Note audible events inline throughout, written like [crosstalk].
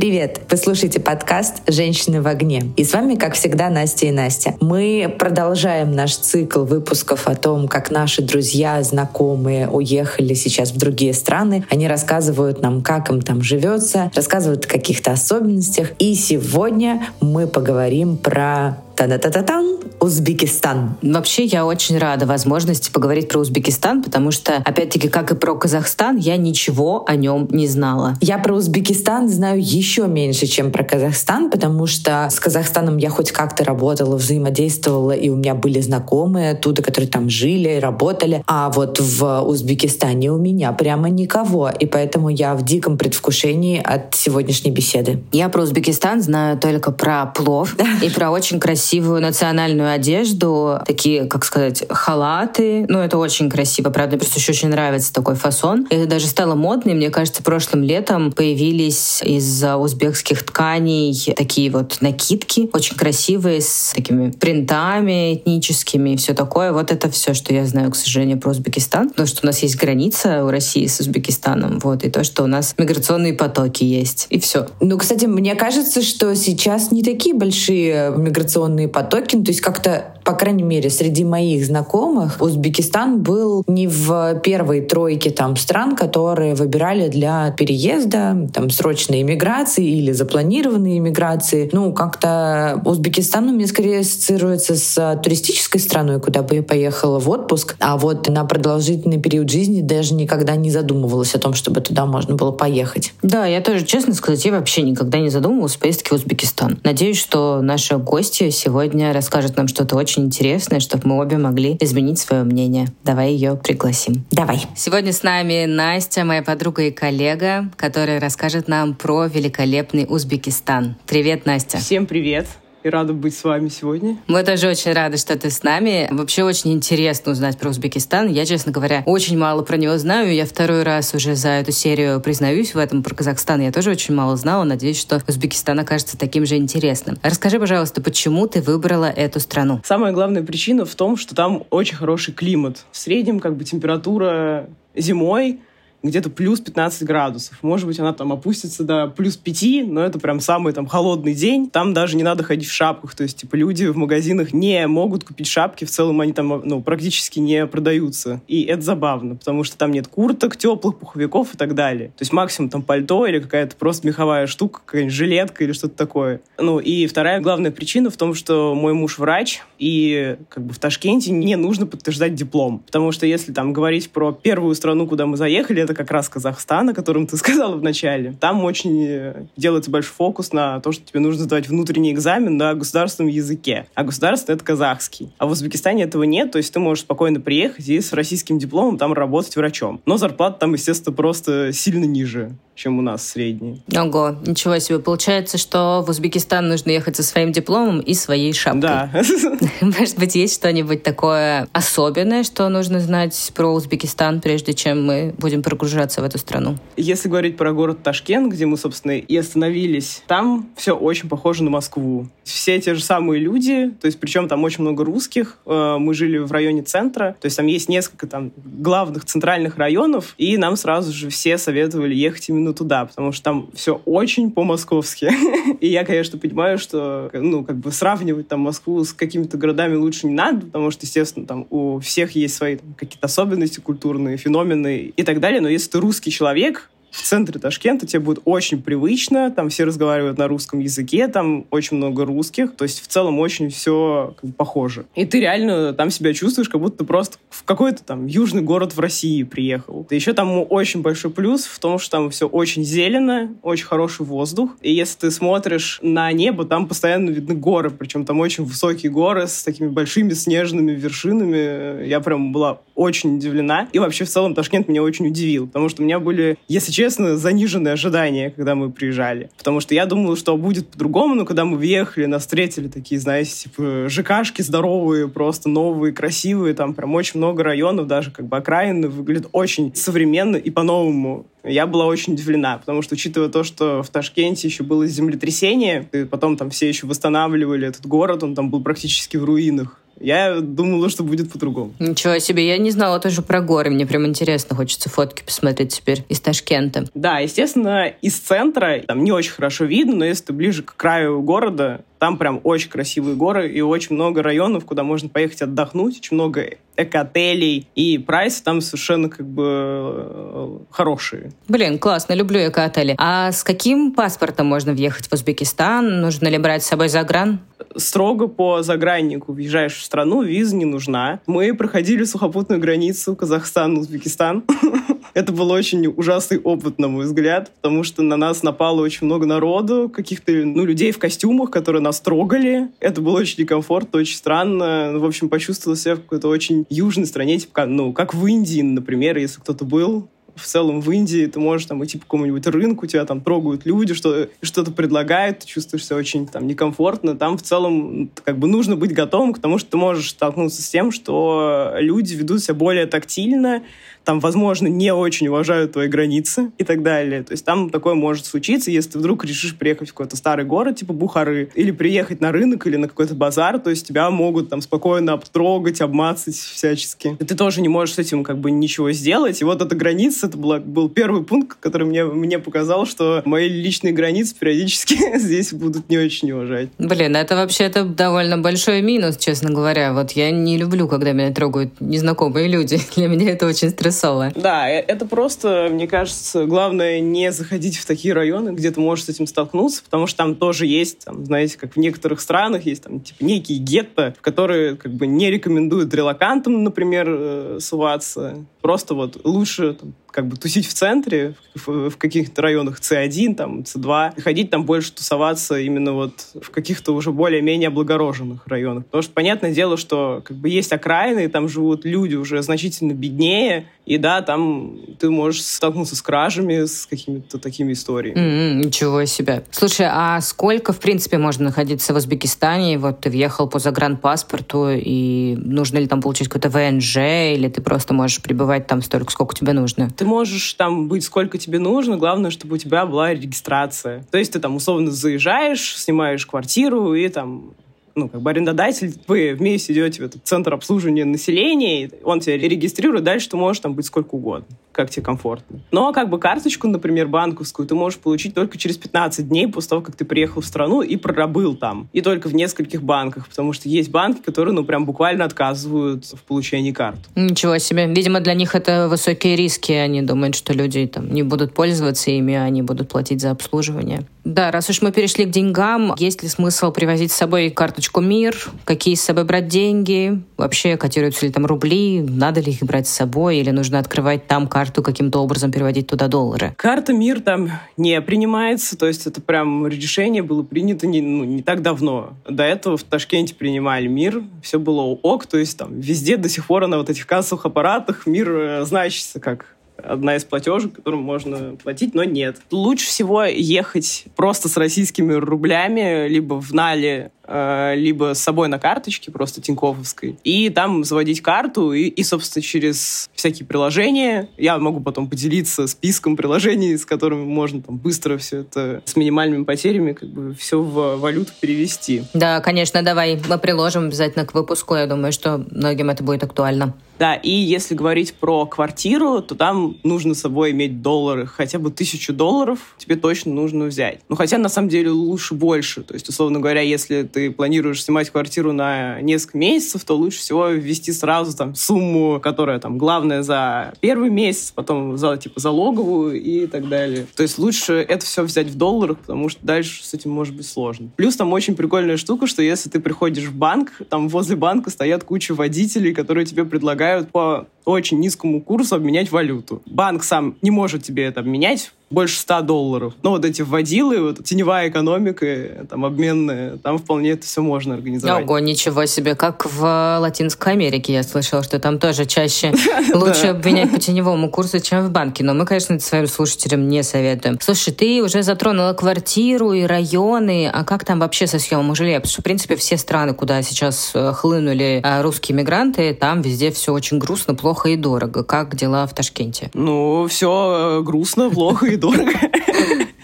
Привет! Вы слушаете подкаст «Женщины в огне». И с вами, как всегда, Настя и Настя. Мы продолжаем наш цикл выпусков о том, как наши друзья, знакомые уехали сейчас в другие страны. Они рассказывают нам, как им там живется, рассказывают о каких-то особенностях. И сегодня мы поговорим про Та-та-та-тан! Узбекистан. Вообще, я очень рада возможности поговорить про Узбекистан, потому что, опять-таки, как и про Казахстан, я ничего о нем не знала. Я про Узбекистан знаю еще меньше, чем про Казахстан, потому что с Казахстаном я хоть как-то работала, взаимодействовала, и у меня были знакомые оттуда, которые там жили, работали. А вот в Узбекистане у меня прямо никого, и поэтому я в диком предвкушении от сегодняшней беседы. Я про Узбекистан знаю только про плов и про очень красивый красивую национальную одежду, такие, как сказать, халаты. Ну, это очень красиво, правда, просто еще очень нравится такой фасон. Это даже стало модным. Мне кажется, прошлым летом появились из узбекских тканей такие вот накидки, очень красивые, с такими принтами этническими и все такое. Вот это все, что я знаю, к сожалению, про Узбекистан. То, что у нас есть граница у России с Узбекистаном, вот, и то, что у нас миграционные потоки есть, и все. Ну, кстати, мне кажется, что сейчас не такие большие миграционные миграционные потоки. Ну, то есть как-то, по крайней мере, среди моих знакомых Узбекистан был не в первой тройке там стран, которые выбирали для переезда, там, срочной иммиграции или запланированной иммиграции. Ну, как-то Узбекистан у меня скорее ассоциируется с туристической страной, куда бы я поехала в отпуск, а вот на продолжительный период жизни даже никогда не задумывалась о том, чтобы туда можно было поехать. Да, я тоже, честно сказать, я вообще никогда не задумывалась о поездке в Узбекистан. Надеюсь, что наши гости сегодня расскажет нам что-то очень интересное, чтобы мы обе могли изменить свое мнение. Давай ее пригласим. Давай. Сегодня с нами Настя, моя подруга и коллега, которая расскажет нам про великолепный Узбекистан. Привет, Настя. Всем привет и рада быть с вами сегодня. Мы тоже очень рады, что ты с нами. Вообще очень интересно узнать про Узбекистан. Я, честно говоря, очень мало про него знаю. Я второй раз уже за эту серию признаюсь в этом. Про Казахстан я тоже очень мало знала. Надеюсь, что Узбекистан окажется таким же интересным. Расскажи, пожалуйста, почему ты выбрала эту страну? Самая главная причина в том, что там очень хороший климат. В среднем как бы температура зимой где-то плюс 15 градусов. Может быть, она там опустится до плюс 5, но это прям самый там холодный день. Там даже не надо ходить в шапках. То есть, типа, люди в магазинах не могут купить шапки. В целом они там, ну, практически не продаются. И это забавно, потому что там нет курток, теплых, пуховиков и так далее. То есть максимум там пальто или какая-то просто меховая штука, какая-нибудь жилетка или что-то такое. Ну, и вторая главная причина в том, что мой муж врач, и как бы в Ташкенте не нужно подтверждать диплом. Потому что если там говорить про первую страну, куда мы заехали, это как раз Казахстан, о котором ты [laughs] сказала в начале. Там очень э, делается большой фокус на то, что тебе нужно сдавать внутренний экзамен на государственном языке. А государственный — это казахский. А в Узбекистане этого нет, то есть ты можешь спокойно приехать и с российским дипломом там работать врачом. Но зарплата там, естественно, просто сильно ниже чем у нас средний. Ого, ничего себе. Получается, что в Узбекистан нужно ехать со своим дипломом и своей шапкой. Да. [laughs] [laughs] Может быть, есть что-нибудь такое особенное, что нужно знать про Узбекистан, прежде чем мы будем прогружаться в эту страну? Если говорить про город Ташкент, где мы, собственно, и остановились, там все очень похоже на Москву. Все те же самые люди, то есть причем там очень много русских. Э, мы жили в районе центра, то есть там есть несколько там главных центральных районов, и нам сразу же все советовали ехать именно туда, потому что там все очень по-московски. [laughs] И я, конечно, понимаю, что, ну, как бы сравнивать там Москву с какими-то городами лучше не надо, потому что, естественно, там у всех есть свои какие-то особенности культурные, феномены и так далее. Но если ты русский человек, в центре Ташкента тебе будет очень привычно, там все разговаривают на русском языке, там очень много русских, то есть в целом очень все как бы, похоже. И ты реально там себя чувствуешь, как будто ты просто в какой-то там южный город в России приехал. И еще там очень большой плюс в том, что там все очень зелено, очень хороший воздух. И если ты смотришь на небо, там постоянно видны горы, причем там очень высокие горы с такими большими снежными вершинами. Я прям была очень удивлена. И вообще в целом Ташкент меня очень удивил, потому что у меня были, если заниженные ожидания, когда мы приезжали. Потому что я думала, что будет по-другому, но когда мы въехали, нас встретили такие, знаете, типа ЖКшки здоровые, просто новые, красивые, там прям очень много районов, даже как бы окраины, выглядят очень современно и по-новому. Я была очень удивлена, потому что, учитывая то, что в Ташкенте еще было землетрясение, и потом там все еще восстанавливали этот город, он там был практически в руинах. Я думала, что будет по-другому. Ничего себе, я не знала тоже про горы. Мне прям интересно, хочется фотки посмотреть теперь из Ташкента. Да, естественно, из центра там не очень хорошо видно, но если ты ближе к краю города, там прям очень красивые горы и очень много районов, куда можно поехать отдохнуть, очень много эко-отелей, и прайсы там совершенно как бы э, хорошие. Блин, классно, люблю эко-отели. А с каким паспортом можно въехать в Узбекистан? Нужно ли брать с собой загран? Строго по заграннику въезжаешь в страну, виза не нужна. Мы проходили сухопутную границу Казахстан-Узбекистан. [laughs] Это был очень ужасный опыт, на мой взгляд, потому что на нас напало очень много народу, каких-то ну, людей в костюмах, которые нас трогали. Это было очень некомфортно, очень странно. В общем, почувствовал себя в какой-то очень южной стране, типа, ну, как в Индии, например, если кто-то был в целом в Индии ты можешь там идти по какому-нибудь рынку, тебя там трогают люди, что, что-то предлагают, ты чувствуешь себя очень там некомфортно. Там в целом как бы нужно быть готовым к тому, что ты можешь столкнуться с тем, что люди ведут себя более тактильно, там, возможно, не очень уважают твои границы и так далее. То есть там такое может случиться, если ты вдруг решишь приехать в какой-то старый город, типа Бухары, или приехать на рынок или на какой-то базар, то есть тебя могут там спокойно обтрогать, обмацать всячески. И ты тоже не можешь с этим как бы ничего сделать. И вот эта граница, это была, был первый пункт, который мне, мне показал, что мои личные границы периодически [laughs] здесь будут не очень уважать. Блин, это вообще это довольно большой минус, честно говоря. Вот я не люблю, когда меня трогают незнакомые люди. [laughs] Для меня это очень стрессово стрессовое. Да, э, это просто, мне кажется, главное не заходить в такие районы, где ты можешь с этим столкнуться, потому что там тоже есть, там, знаете, как в некоторых странах есть там типа некие гетто, в которые как бы не рекомендуют релакантам, например, э, суваться. Просто вот лучше там, как бы тусить в центре, в, в каких-то районах C1, там, C2, ходить там больше тусоваться именно вот в каких-то уже более-менее облагороженных районах. Потому что понятное дело, что как бы есть окраины, там живут люди уже значительно беднее, и да, там ты можешь столкнуться с кражами, с какими-то такими историями. Mm-hmm, ничего себе. Слушай, а сколько, в принципе, можно находиться в Узбекистане? Вот ты въехал по загранпаспорту, и нужно ли там получить какой-то ВНЖ, или ты просто можешь пребывать там столько, сколько тебе нужно? Ты можешь там быть сколько тебе нужно, главное, чтобы у тебя была регистрация. То есть ты там условно заезжаешь, снимаешь квартиру и там ну, как бы арендодатель, вы вместе идете в этот центр обслуживания населения, он тебя регистрирует, дальше ты можешь там быть сколько угодно, как тебе комфортно. Но как бы карточку, например, банковскую, ты можешь получить только через 15 дней после того, как ты приехал в страну и прорабыл там. И только в нескольких банках, потому что есть банки, которые, ну, прям буквально отказывают в получении карт. Ничего себе. Видимо, для них это высокие риски. Они думают, что люди там не будут пользоваться ими, а они будут платить за обслуживание. Да, раз уж мы перешли к деньгам, есть ли смысл привозить с собой карточку МИР? Какие с собой брать деньги? Вообще, котируются ли там рубли? Надо ли их брать с собой? Или нужно открывать там карту, каким-то образом переводить туда доллары? Карта МИР там не принимается, то есть это прям решение было принято не, ну, не так давно. До этого в Ташкенте принимали МИР, все было ок, то есть там везде до сих пор на вот этих кассовых аппаратах МИР э, значится как одна из платежек, которым можно платить, но нет. Лучше всего ехать просто с российскими рублями, либо в Нале, либо с собой на карточке, просто тинькововской, и там заводить карту, и, и, собственно, через всякие приложения, я могу потом поделиться списком приложений, с которыми можно там быстро все это с минимальными потерями как бы все в валюту перевести. Да, конечно, давай мы приложим обязательно к выпуску, я думаю, что многим это будет актуально. Да, и если говорить про квартиру, то там нужно с собой иметь доллары, хотя бы тысячу долларов тебе точно нужно взять. Ну, хотя, на самом деле, лучше больше. То есть, условно говоря, если ты планируешь снимать квартиру на несколько месяцев, то лучше всего ввести сразу там сумму, которая там главная за первый месяц, потом за, типа, залоговую и так далее. То есть лучше это все взять в долларах, потому что дальше с этим может быть сложно. Плюс там очень прикольная штука, что если ты приходишь в банк, там возле банка стоят куча водителей, которые тебе предлагают по очень низкому курсу обменять валюту. Банк сам не может тебе это обменять, больше 100 долларов. Но вот эти вводилы, вот теневая экономика, там, обменная, там вполне это все можно организовать. Ого, ничего себе. Как в Латинской Америке я слышала, что там тоже чаще [laughs] лучше обменять по теневому курсу, чем в банке. Но мы, конечно, это своим слушателям не советуем. Слушай, ты уже затронула квартиру и районы. А как там вообще со съемом жилья? Потому что, в принципе, все страны, куда сейчас э, хлынули э, русские мигранты, там везде все очень грустно, плохо и дорого. Как дела в Ташкенте? Ну, все э, грустно, плохо и どれぐら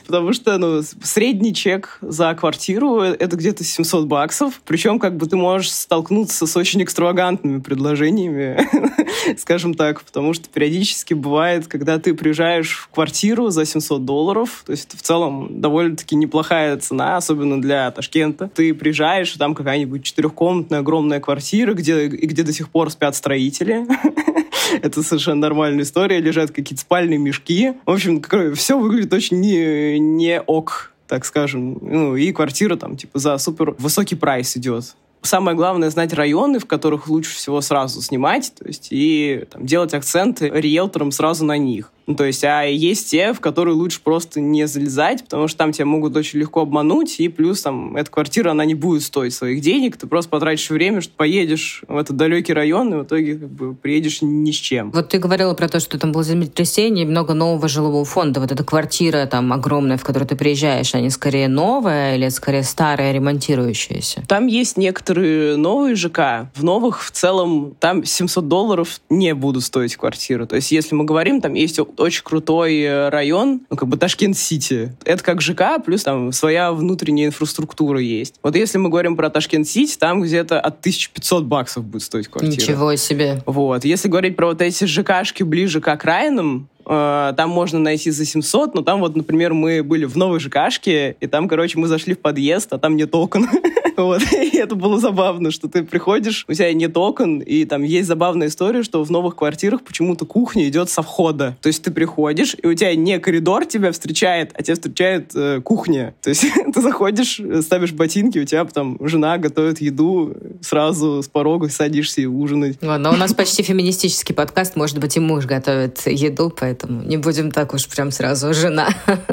Потому что, ну, средний чек за квартиру — это где-то 700 баксов. Причем, как бы, ты можешь столкнуться с очень экстравагантными предложениями, [laughs] скажем так. Потому что периодически бывает, когда ты приезжаешь в квартиру за 700 долларов, то есть это в целом довольно-таки неплохая цена, особенно для Ташкента. Ты приезжаешь, там какая-нибудь четырехкомнатная огромная квартира, где, где до сих пор спят строители. [laughs] Это совершенно нормальная история. Лежат какие-то спальные мешки. В общем, все выглядит очень не, не ок так скажем. Ну, и квартира там, типа, за супер высокий прайс идет самое главное знать районы, в которых лучше всего сразу снимать, то есть и там, делать акценты риэлторам сразу на них. Ну, то есть, а есть те, в которые лучше просто не залезать, потому что там тебя могут очень легко обмануть, и плюс там эта квартира, она не будет стоить своих денег, ты просто потратишь время, что поедешь в этот далекий район, и в итоге как бы приедешь ни с чем. Вот ты говорила про то, что там было землетрясение, и много нового жилого фонда. Вот эта квартира там огромная, в которую ты приезжаешь, они скорее новая или скорее старая, ремонтирующаяся? Там есть некоторые новые ЖК. В новых в целом там 700 долларов не будут стоить квартиры. То есть если мы говорим, там есть очень крутой э, район, ну, как бы Ташкент-Сити. Это как ЖК, плюс там своя внутренняя инфраструктура есть. Вот если мы говорим про Ташкент-Сити, там где-то от 1500 баксов будет стоить квартира. Ничего себе. Вот. Если говорить про вот эти ЖКшки ближе к окраинам, там можно найти за 700, но там вот, например, мы были в новой ЖКшке, и там, короче, мы зашли в подъезд, а там нет окон. [laughs] Вот. И это было забавно, что ты приходишь, у тебя нет окон, и там есть забавная история, что в новых квартирах почему-то кухня идет со входа. То есть ты приходишь, и у тебя не коридор тебя встречает, а тебя встречает э, кухня. То есть [laughs] ты заходишь, ставишь ботинки, у тебя там жена готовит еду, сразу с порога садишься и ужинать. Ладно, у нас почти феминистический подкаст, может быть, и муж готовит еду, поэтому не будем так уж прям сразу жена. [laughs]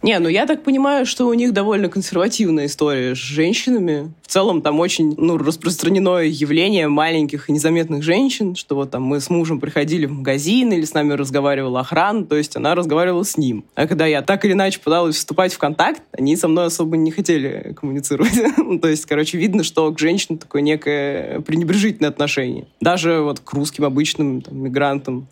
Не, ну я так понимаю, что у них довольно консервативная история с женщинами. В целом там очень ну, распространено явление маленьких и незаметных женщин, что вот там мы с мужем приходили в магазин или с нами разговаривал охрана, то есть она разговаривала с ним. А когда я так или иначе пыталась вступать в контакт, они со мной особо не хотели коммуницировать. [laughs] ну, то есть, короче, видно, что к женщинам такое некое пренебрежительное отношение. Даже вот к русским обычным там, мигрантам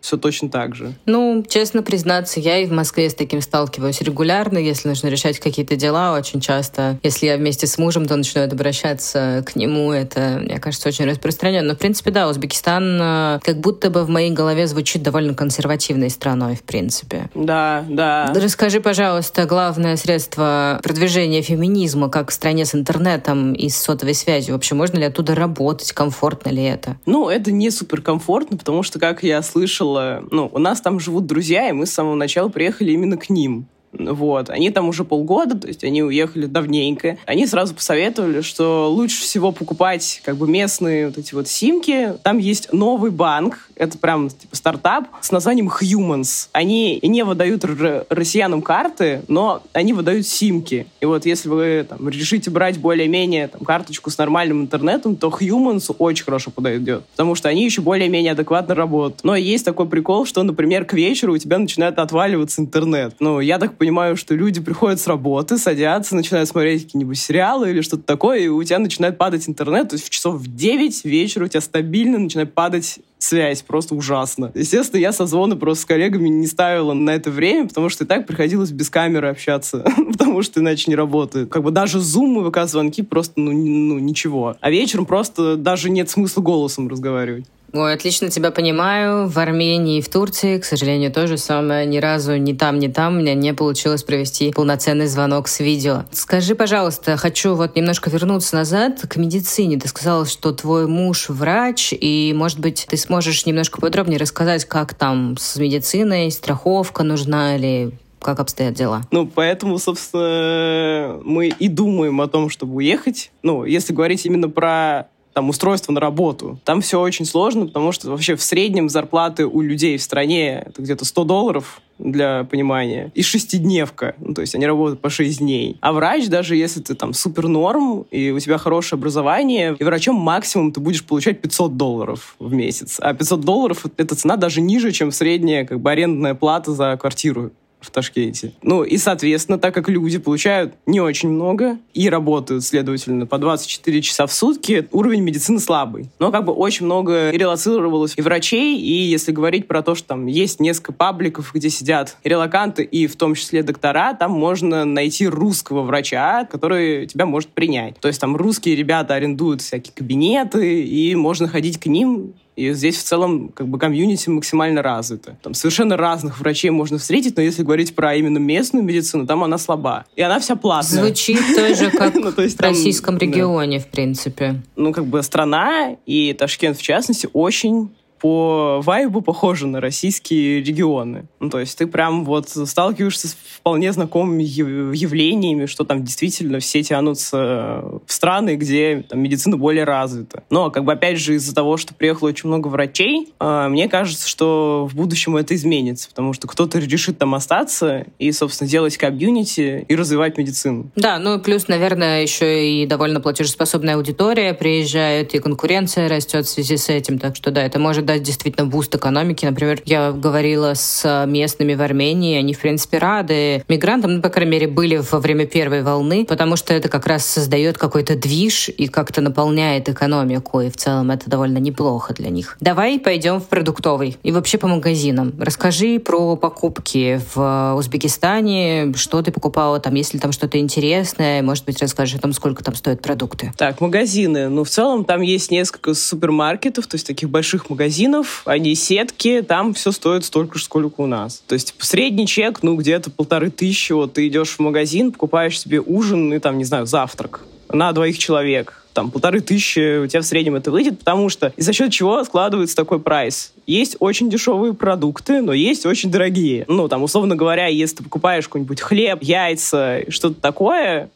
все точно так же. Ну, честно признаться, я и в Москве с таким сталкиваюсь регулярно, если нужно решать какие-то дела, очень часто. Если я вместе с мужем, то начинаю обращаться к нему, это, мне кажется, очень распространенно. Но, в принципе, да, Узбекистан э, как будто бы в моей голове звучит довольно консервативной страной, в принципе. Да, да. Расскажи, пожалуйста, главное средство продвижения феминизма, как в стране с интернетом и с сотовой связью. Вообще, можно ли оттуда работать? Комфортно ли это? Ну, это не суперкомфортно, потому что, как я слышал, слышала, ну, у нас там живут друзья, и мы с самого начала приехали именно к ним. Вот. Они там уже полгода, то есть они уехали давненько. Они сразу посоветовали, что лучше всего покупать как бы местные вот эти вот симки. Там есть новый банк, это прям типа стартап с названием Humans. Они не выдают россиянам карты, но они выдают симки. И вот если вы там, решите брать более-менее там, карточку с нормальным интернетом, то Humans очень хорошо подойдет. Потому что они еще более-менее адекватно работают. Но есть такой прикол, что, например, к вечеру у тебя начинает отваливаться интернет. Ну, я так понимаю, что люди приходят с работы, садятся, начинают смотреть какие-нибудь сериалы или что-то такое, и у тебя начинает падать интернет. То есть в часов в 9 вечера у тебя стабильно начинает падать связь просто ужасно. Естественно, я созвоны просто с коллегами не ставила на это время, потому что и так приходилось без камеры общаться, [laughs] потому что иначе не работает. Как бы даже Zoom и ВК-звонки просто, ну, ну, ничего. А вечером просто даже нет смысла голосом разговаривать. Ой, отлично тебя понимаю. В Армении и в Турции, к сожалению, то же самое. Ни разу ни там, ни там у меня не получилось провести полноценный звонок с видео. Скажи, пожалуйста, хочу вот немножко вернуться назад к медицине. Ты сказала, что твой муж врач, и, может быть, ты сможешь немножко подробнее рассказать, как там с медициной, страховка нужна или как обстоят дела? Ну, поэтому, собственно, мы и думаем о том, чтобы уехать. Ну, если говорить именно про там, устройство на работу. Там все очень сложно, потому что вообще в среднем зарплаты у людей в стране это где-то 100 долларов, для понимания, и шестидневка, ну, то есть они работают по 6 дней. А врач, даже если ты там супер норм, и у тебя хорошее образование, и врачом максимум ты будешь получать 500 долларов в месяц. А 500 долларов — это цена даже ниже, чем средняя как бы арендная плата за квартиру в Ташкенте. Ну и, соответственно, так как люди получают не очень много и работают, следовательно, по 24 часа в сутки, уровень медицины слабый. Но как бы очень много релацировалось и врачей, и если говорить про то, что там есть несколько пабликов, где сидят релаканты и в том числе доктора, там можно найти русского врача, который тебя может принять. То есть там русские ребята арендуют всякие кабинеты, и можно ходить к ним и здесь в целом как бы комьюнити максимально развито. Там совершенно разных врачей можно встретить, но если говорить про именно местную медицину, там она слаба. И она вся платная. Звучит тоже [laughs] как ну, в российском регионе, в принципе. Ну, как бы страна и Ташкент, в частности, очень по вайбу похожи на российские регионы. Ну, то есть ты прям вот сталкиваешься с вполне знакомыми явлениями, что там действительно все тянутся в страны, где там, медицина более развита. Но, как бы, опять же, из-за того, что приехало очень много врачей, э, мне кажется, что в будущем это изменится, потому что кто-то решит там остаться и, собственно, делать комьюнити и развивать медицину. Да, ну и плюс, наверное, еще и довольно платежеспособная аудитория приезжает, и конкуренция растет в связи с этим, так что да, это может дать действительно буст экономики. Например, я говорила с местными в Армении, они, в принципе, рады мигрантам, ну, по крайней мере, были во время первой волны, потому что это как раз создает какой-то движ и как-то наполняет экономику, и в целом это довольно неплохо для них. Давай пойдем в продуктовый и вообще по магазинам. Расскажи про покупки в Узбекистане, что ты покупала там, есть ли там что-то интересное, может быть, расскажешь о том, сколько там стоят продукты. Так, магазины. Ну, в целом там есть несколько супермаркетов, то есть таких больших магазинов, магазинов, они сетки, там все стоит столько же, сколько у нас. То есть средний чек, ну, где-то полторы тысячи, вот ты идешь в магазин, покупаешь себе ужин и там, не знаю, завтрак на двоих человек там полторы тысячи у тебя в среднем это выйдет, потому что и за счет чего складывается такой прайс. Есть очень дешевые продукты, но есть очень дорогие. Ну, там, условно говоря, если ты покупаешь какой-нибудь хлеб, яйца, что-то такое,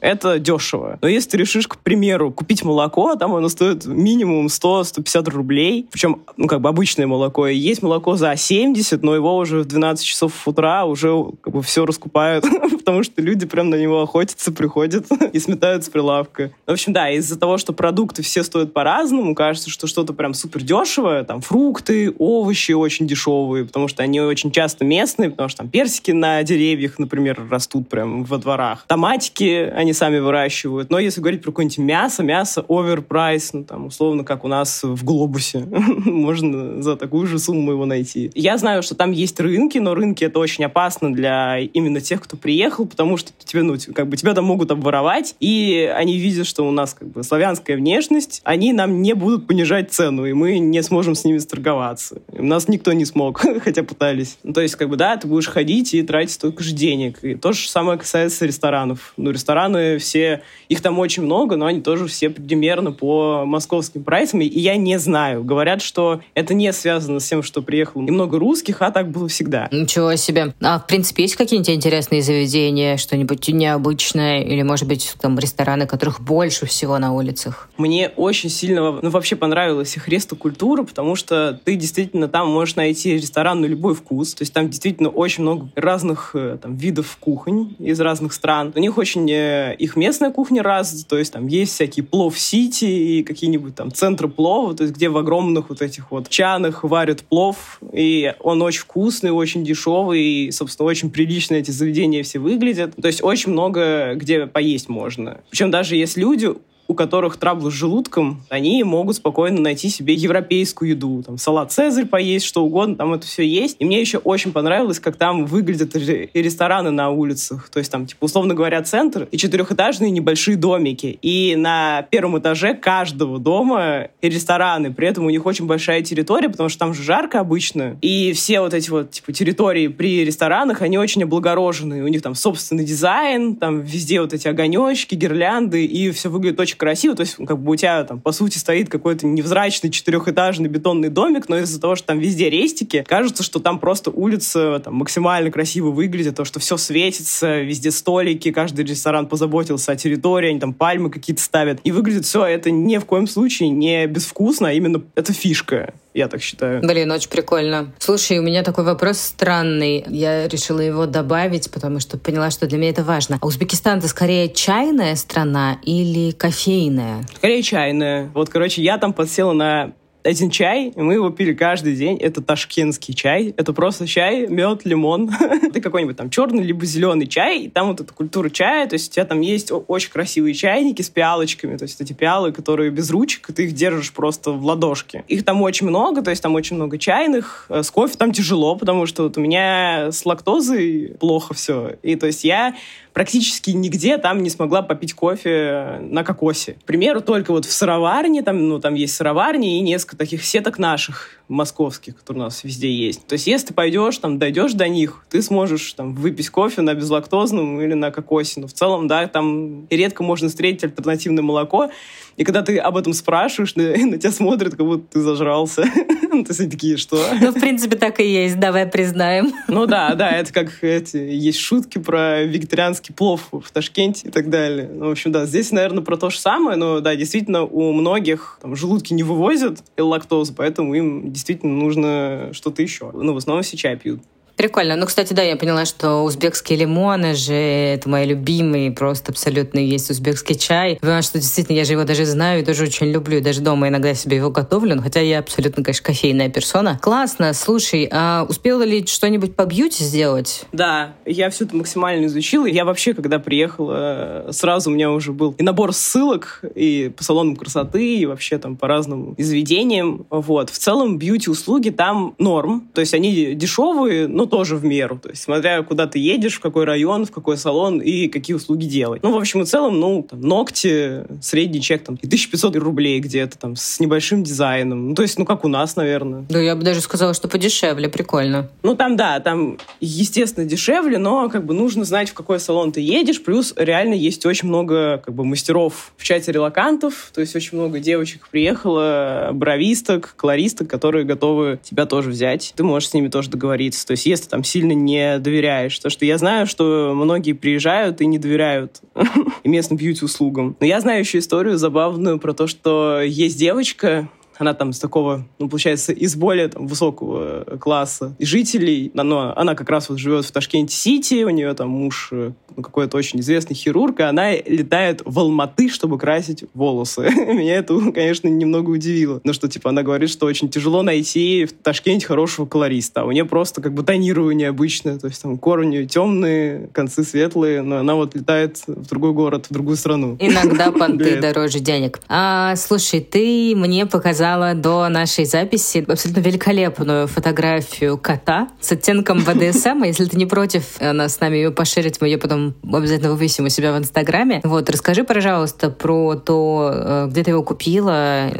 это дешево. Но если ты решишь, к примеру, купить молоко, там оно стоит минимум 100-150 рублей. Причем, ну, как бы обычное молоко. И есть молоко за 70, но его уже в 12 часов утра уже как бы все раскупают, [laughs] потому что люди прям на него охотятся, приходят [laughs] и сметают с прилавка. В общем, да, из-за того, что продукты все стоят по-разному, кажется, что что-то прям супер дешевое, там фрукты, овощи очень дешевые, потому что они очень часто местные, потому что там персики на деревьях, например, растут прям во дворах. Томатики, они сами выращивают. Но если говорить про какое-нибудь мясо, мясо оверпрайс, ну там условно, как у нас в Глобусе, [laughs] можно за такую же сумму его найти. Я знаю, что там есть рынки, но рынки это очень опасно для именно тех, кто приехал, потому что тебе, ну, как бы тебя там могут обворовать, и они видят, что у нас как бы славянская внешность, они нам не будут понижать цену, и мы не сможем с ними торговаться. У нас никто не смог, [laughs] хотя пытались. Ну, то есть, как бы, да, ты будешь ходить и тратить столько же денег. И то же самое касается ресторанов. Ну, рестораны рестораны все, их там очень много, но они тоже все примерно по московским прайсам, и я не знаю. Говорят, что это не связано с тем, что приехало немного русских, а так было всегда. Ничего себе. А в принципе есть какие-нибудь интересные заведения, что-нибудь необычное, или, может быть, там рестораны, которых больше всего на улицах? Мне очень сильно, ну, вообще понравилась их рестокультура, потому что ты действительно там можешь найти ресторан на любой вкус, то есть там действительно очень много разных э, там видов кухонь из разных стран. У них очень их местная кухня раз, то есть там есть всякие плов-сити и какие-нибудь там центры плова, то есть где в огромных вот этих вот чанах варят плов, и он очень вкусный, очень дешевый, и, собственно, очень прилично эти заведения все выглядят. То есть очень много где поесть можно. Причем даже есть люди, у которых траблы с желудком, они могут спокойно найти себе европейскую еду. Там салат Цезарь поесть, что угодно, там это все есть. И мне еще очень понравилось, как там выглядят рестораны на улицах. То есть там, типа, условно говоря, центр и четырехэтажные небольшие домики. И на первом этаже каждого дома рестораны. При этом у них очень большая территория, потому что там же жарко обычно. И все вот эти вот, типа, территории при ресторанах, они очень облагорожены. У них там собственный дизайн, там везде вот эти огонечки, гирлянды, и все выглядит очень очень красиво, то есть как бы у тебя там по сути стоит какой-то невзрачный четырехэтажный бетонный домик, но из-за того, что там везде рестики, кажется, что там просто улица там максимально красиво выглядит, то, что все светится, везде столики, каждый ресторан позаботился о территории, они там пальмы какие-то ставят, и выглядит все это ни в коем случае не безвкусно, а именно это фишка я так считаю. Блин, очень прикольно. Слушай, у меня такой вопрос странный. Я решила его добавить, потому что поняла, что для меня это важно. А Узбекистан это скорее чайная страна или кофейная? Скорее чайная. Вот, короче, я там подсела на один чай, и мы его пили каждый день. Это ташкентский чай. Это просто чай, мед, лимон. [laughs] Ты какой-нибудь там черный либо зеленый чай, и там вот эта культура чая, то есть у тебя там есть очень красивые чайники с пиалочками, то есть эти пиалы, которые без ручек, и ты их держишь просто в ладошке. Их там очень много, то есть там очень много чайных. Э, с кофе там тяжело, потому что вот у меня с лактозой плохо все. И то есть я практически нигде там не смогла попить кофе на кокосе. К примеру, только вот в сыроварне, там, ну, там есть сыроварни и несколько таких сеток наших московских, которые у нас везде есть. То есть, если ты пойдешь, там, дойдешь до них, ты сможешь там выпить кофе на безлактозном или на кокосе. Но в целом, да, там редко можно встретить альтернативное молоко. И когда ты об этом спрашиваешь, на, [laughs] на тебя смотрят, как будто ты зажрался. [laughs] Ну, то есть такие, что? Ну, в принципе, так и есть, давай признаем. Ну да, да, это как эти, есть шутки про вегетарианский плов в Ташкенте и так далее. Ну, в общем, да, здесь, наверное, про то же самое, но да, действительно, у многих там, желудки не вывозят лактозу, поэтому им действительно нужно что-то еще. Ну, в основном все чай пьют. Прикольно. Ну, кстати, да, я поняла, что узбекские лимоны же это мои любимые, просто абсолютно есть узбекский чай. Потому что действительно, я же его даже знаю и тоже очень люблю. даже дома иногда себе его готовлю, хотя я абсолютно, конечно, кофейная персона. Классно. Слушай, а успела ли что-нибудь по бьюти сделать? Да, я все это максимально изучила. Я вообще, когда приехала, сразу у меня уже был и набор ссылок, и по салонам красоты, и вообще там по разным изведениям. Вот. В целом, бьюти-услуги там норм. То есть они дешевые, но тоже в меру. То есть, смотря куда ты едешь, в какой район, в какой салон и какие услуги делать. Ну, в общем и целом, ну, там, ногти, средний чек, там, 1500 рублей где-то, там, с небольшим дизайном. Ну, то есть, ну, как у нас, наверное. Да, я бы даже сказала, что подешевле, прикольно. Ну, там, да, там, естественно, дешевле, но, как бы, нужно знать, в какой салон ты едешь, плюс реально есть очень много, как бы, мастеров в чате релакантов, то есть, очень много девочек приехало, бровисток, колористок, которые готовы тебя тоже взять. Ты можешь с ними тоже договориться. То есть, если там сильно не доверяешь. То, что я знаю, что многие приезжают и не доверяют [laughs] местным бьюти-услугам. Но я знаю еще историю забавную про то, что есть девочка, она там с такого, ну, получается, из более там, высокого э, класса жителей. Но она как раз вот живет в Ташкенте-Сити, у нее там муж э, ну, какой-то очень известный хирург, и она летает в Алматы, чтобы красить волосы. [laughs] Меня это, конечно, немного удивило. Ну, что, типа, она говорит, что очень тяжело найти в Ташкенте хорошего колориста. А у нее просто как бы тонирование обычное, то есть там корни темные, концы светлые, но она вот летает в другой город, в другую страну. Иногда [laughs] понты дороже денег. А, слушай, ты мне показал показала до нашей записи абсолютно великолепную фотографию кота с оттенком БДСМ. Если ты не против она с нами ее поширить, мы ее потом обязательно вывесим у себя в Инстаграме. Вот, расскажи, пожалуйста, про то, э, где ты его купила.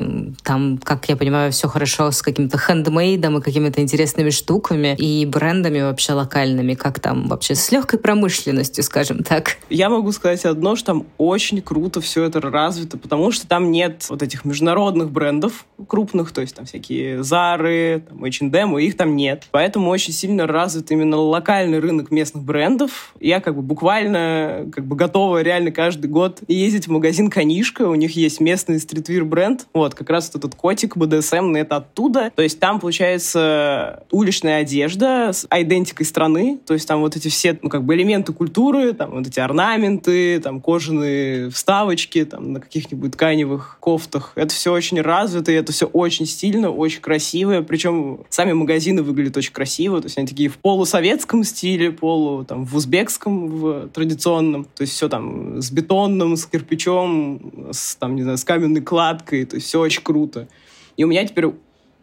Там, как я понимаю, все хорошо с каким-то хендмейдом и какими-то интересными штуками и брендами вообще локальными. Как там вообще с легкой промышленностью, скажем так? Я могу сказать одно, что там очень круто все это развито, потому что там нет вот этих международных брендов, крупных, то есть там всякие Зары, там H&M, их там нет. Поэтому очень сильно развит именно локальный рынок местных брендов. Я как бы буквально как бы готова реально каждый год ездить в магазин Канишка, у них есть местный стритвир бренд, вот, как раз вот этот котик BDSM, это оттуда. То есть там, получается, уличная одежда с идентикой страны, то есть там вот эти все, ну, как бы элементы культуры, там вот эти орнаменты, там кожаные вставочки, там на каких-нибудь тканевых кофтах. Это все очень развито, и это все очень стильно, очень красиво. Причем сами магазины выглядят очень красиво. То есть они такие в полусоветском стиле, полу там в узбекском, в традиционном. То есть все там с бетонным, с кирпичом, с, там, не знаю, с каменной кладкой. То есть все очень круто. И у меня теперь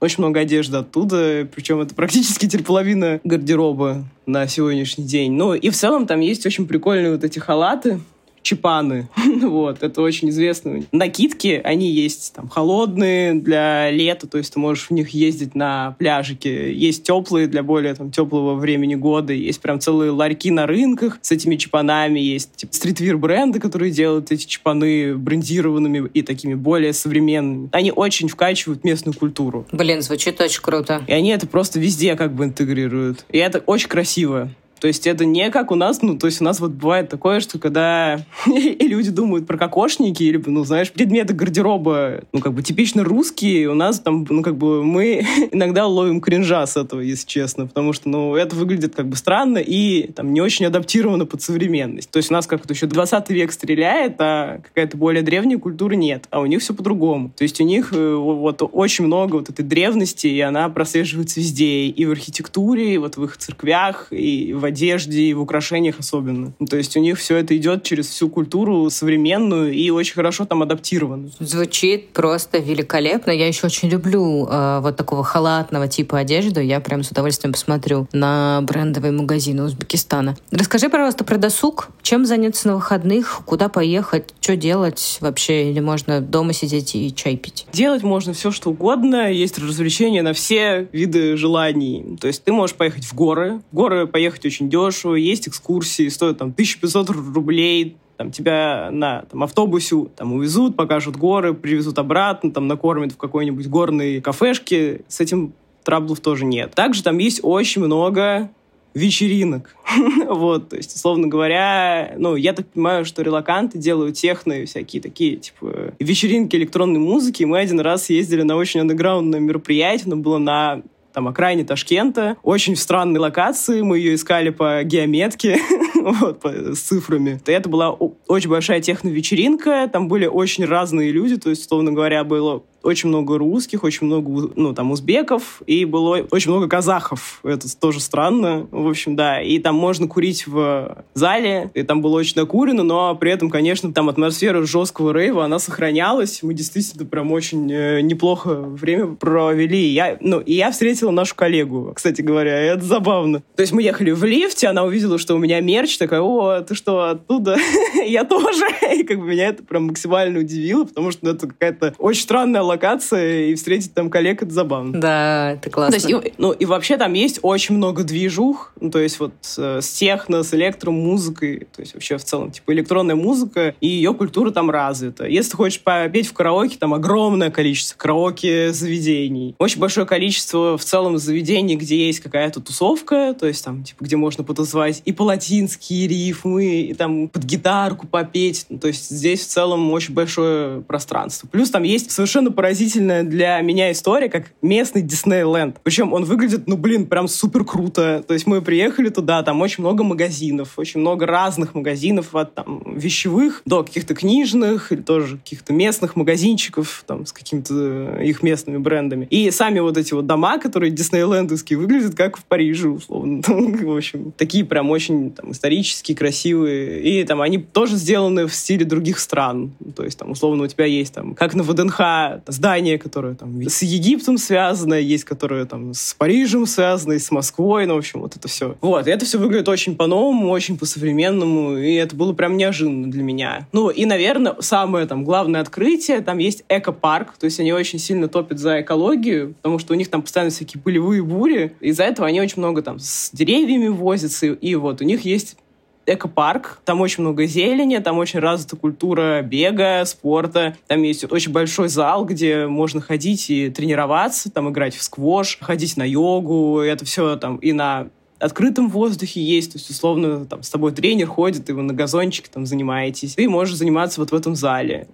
очень много одежды оттуда, причем это практически теперь половина гардероба на сегодняшний день. Ну и в целом там есть очень прикольные вот эти халаты, чипаны. [laughs] вот, это очень известные накидки. Они есть там холодные для лета, то есть ты можешь в них ездить на пляжике. Есть теплые для более там теплого времени года. Есть прям целые ларьки на рынках с этими чипанами. Есть типа, стритвир бренды, которые делают эти чипаны брендированными и такими более современными. Они очень вкачивают местную культуру. Блин, звучит очень круто. И они это просто везде как бы интегрируют. И это очень красиво. То есть это не как у нас, ну, то есть у нас вот бывает такое, что когда [laughs] люди думают про кокошники или, ну, знаешь, предметы гардероба, ну, как бы типично русские, у нас там, ну, как бы мы [laughs] иногда ловим кринжа с этого, если честно, потому что, ну, это выглядит как бы странно и там не очень адаптировано под современность. То есть у нас как-то еще 20 век стреляет, а какая-то более древняя культура нет, а у них все по-другому. То есть у них э, вот очень много вот этой древности, и она прослеживается везде, и в архитектуре, и вот в их церквях, и в одежде, и в украшениях особенно. Ну, то есть у них все это идет через всю культуру современную и очень хорошо там адаптировано. Звучит просто великолепно. Я еще очень люблю э, вот такого халатного типа одежды. Я прям с удовольствием посмотрю на брендовые магазины Узбекистана. Расскажи, пожалуйста, про досуг. Чем заняться на выходных? Куда поехать? Что делать вообще? Или можно дома сидеть и чай пить? Делать можно все, что угодно. Есть развлечения на все виды желаний. То есть ты можешь поехать в горы. В горы поехать очень дешево. Есть экскурсии, стоят там 1500 рублей там, тебя на там, автобусе там, увезут, покажут горы, привезут обратно, там, накормят в какой-нибудь горной кафешке. С этим траблов тоже нет. Также там есть очень много вечеринок. [laughs] вот, то есть, условно говоря, ну, я так понимаю, что релаканты делают техно всякие такие, типа, вечеринки электронной музыки. Мы один раз ездили на очень андеграундное мероприятие, оно было на там, окраине Ташкента, очень в странной локации, мы ее искали по геометке, [laughs] вот, по, с цифрами. Это была очень большая техно-вечеринка, там были очень разные люди, то есть, условно говоря, было очень много русских, очень много, ну, там, узбеков, и было очень много казахов. Это тоже странно, в общем, да. И там можно курить в зале, и там было очень накурено, но при этом, конечно, там атмосфера жесткого рейва, она сохранялась. Мы действительно прям очень э, неплохо время провели. Я, ну, и я встретила нашу коллегу, кстати говоря, и это забавно. То есть мы ехали в лифте, она увидела, что у меня мерч, такая, о, ты что, оттуда? [laughs] я тоже. [laughs] И как бы меня это прям максимально удивило, потому что ну, это какая-то очень странная локация, и встретить там коллег — это забавно. Да, это классно. То есть, и, ну, и вообще там есть очень много движух, ну, то есть вот э, с техно, с электромузыкой, то есть вообще в целом, типа, электронная музыка, и ее культура там развита. Если ты хочешь попеть в караоке, там огромное количество караоке-заведений. Очень большое количество в целом заведений, где есть какая-то тусовка, то есть там, типа, где можно потусовать и по-латинские рифмы, и там под гитарку попеть. Ну, то есть здесь в целом очень большое пространство. Плюс там есть совершенно поразительная для меня история, как местный Диснейленд. Причем он выглядит, ну, блин, прям супер круто. То есть мы приехали туда, там очень много магазинов, очень много разных магазинов, от там вещевых до каких-то книжных или тоже каких-то местных магазинчиков там с какими-то их местными брендами. И сами вот эти вот дома, которые диснейлендовские, выглядят как в Париже, условно. [laughs] в общем, такие прям очень там, исторические, красивые. И там они тоже сделаны в стиле других стран. То есть там, условно, у тебя есть там, как на ВДНХ, здание, которое там с Египтом связано, есть которое там с Парижем связано, и с Москвой, ну, в общем, вот это все. Вот, и это все выглядит очень по-новому, очень по-современному, и это было прям неожиданно для меня. Ну, и, наверное, самое там главное открытие, там есть экопарк, то есть они очень сильно топят за экологию, потому что у них там постоянно всякие пылевые бури, из-за этого они очень много там с деревьями возятся, и вот у них есть экопарк. Там очень много зелени, там очень развита культура бега, спорта. Там есть очень большой зал, где можно ходить и тренироваться, там играть в сквош, ходить на йогу. Это все там и на открытом воздухе есть, то есть, условно, там, с тобой тренер ходит, и вы на газончике там занимаетесь. Ты можешь заниматься вот в этом зале.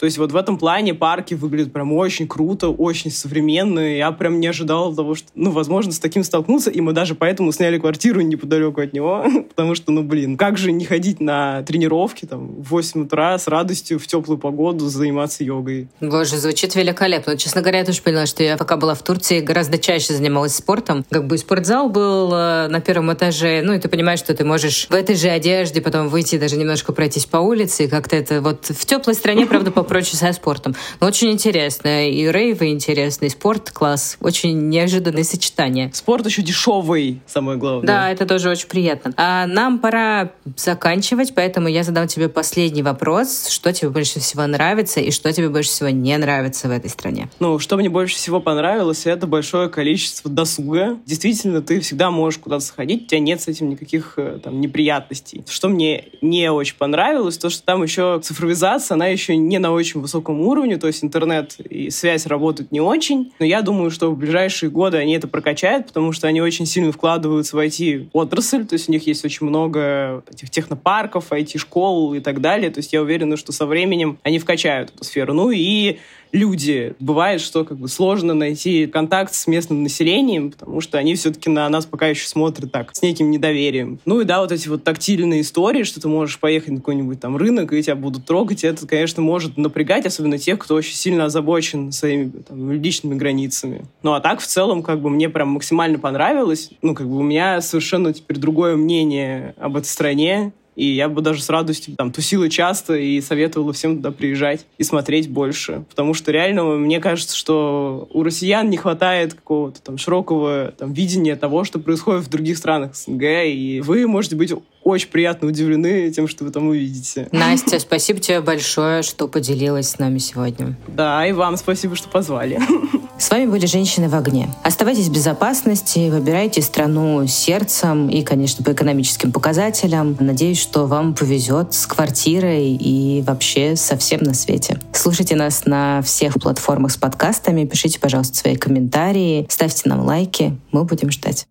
То есть вот в этом плане парки выглядят прям очень круто, очень современно. Я прям не ожидал того, что, ну, возможно, с таким столкнуться, и мы даже поэтому сняли квартиру неподалеку от него, [laughs] потому что, ну, блин, как же не ходить на тренировки там в 8 утра с радостью в теплую погоду заниматься йогой. Боже, звучит великолепно. Честно говоря, я тоже поняла, что я пока была в Турции, гораздо чаще занималась спортом. Как бы спортзал был э, на первом этаже, ну, и ты понимаешь, что ты можешь в этой же одежде потом выйти, даже немножко пройтись по улице, и как-то это вот в теплой стране, правда, по прочее со спортом. Но очень интересно. И рейвы интересный, спорт класс. Очень неожиданное сочетание. Спорт еще дешевый, самое главное. Да, это тоже очень приятно. А нам пора заканчивать, поэтому я задам тебе последний вопрос. Что тебе больше всего нравится и что тебе больше всего не нравится в этой стране? Ну, что мне больше всего понравилось, это большое количество досуга. Действительно, ты всегда можешь куда-то сходить, у тебя нет с этим никаких э, там неприятностей. Что мне не очень понравилось, то, что там еще цифровизация, она еще не на очень высоком уровне, то есть интернет и связь работают не очень, но я думаю, что в ближайшие годы они это прокачают, потому что они очень сильно вкладываются в IT-отрасль, то есть у них есть очень много этих технопарков, IT-школ и так далее, то есть я уверена, что со временем они вкачают эту сферу. Ну и люди. Бывает, что как бы сложно найти контакт с местным населением, потому что они все-таки на нас пока еще смотрят так, с неким недоверием. Ну и да, вот эти вот тактильные истории, что ты можешь поехать на какой-нибудь там рынок, и тебя будут трогать, это, конечно, может напрягать, особенно тех, кто очень сильно озабочен своими там, личными границами. Ну а так, в целом, как бы мне прям максимально понравилось. Ну, как бы у меня совершенно теперь другое мнение об этой стране. И я бы даже с радостью там тусила часто и советовала всем туда приезжать и смотреть больше. Потому что реально мне кажется, что у россиян не хватает какого-то там широкого там, видения того, что происходит в других странах СНГ. И вы можете быть очень приятно удивлены тем, что вы там увидите. Настя, [laughs] спасибо тебе большое, что поделилась с нами сегодня. Да, и вам спасибо, что позвали. [laughs] С вами были «Женщины в огне». Оставайтесь в безопасности, выбирайте страну сердцем и, конечно, по экономическим показателям. Надеюсь, что вам повезет с квартирой и вообще со всем на свете. Слушайте нас на всех платформах с подкастами, пишите, пожалуйста, свои комментарии, ставьте нам лайки, мы будем ждать.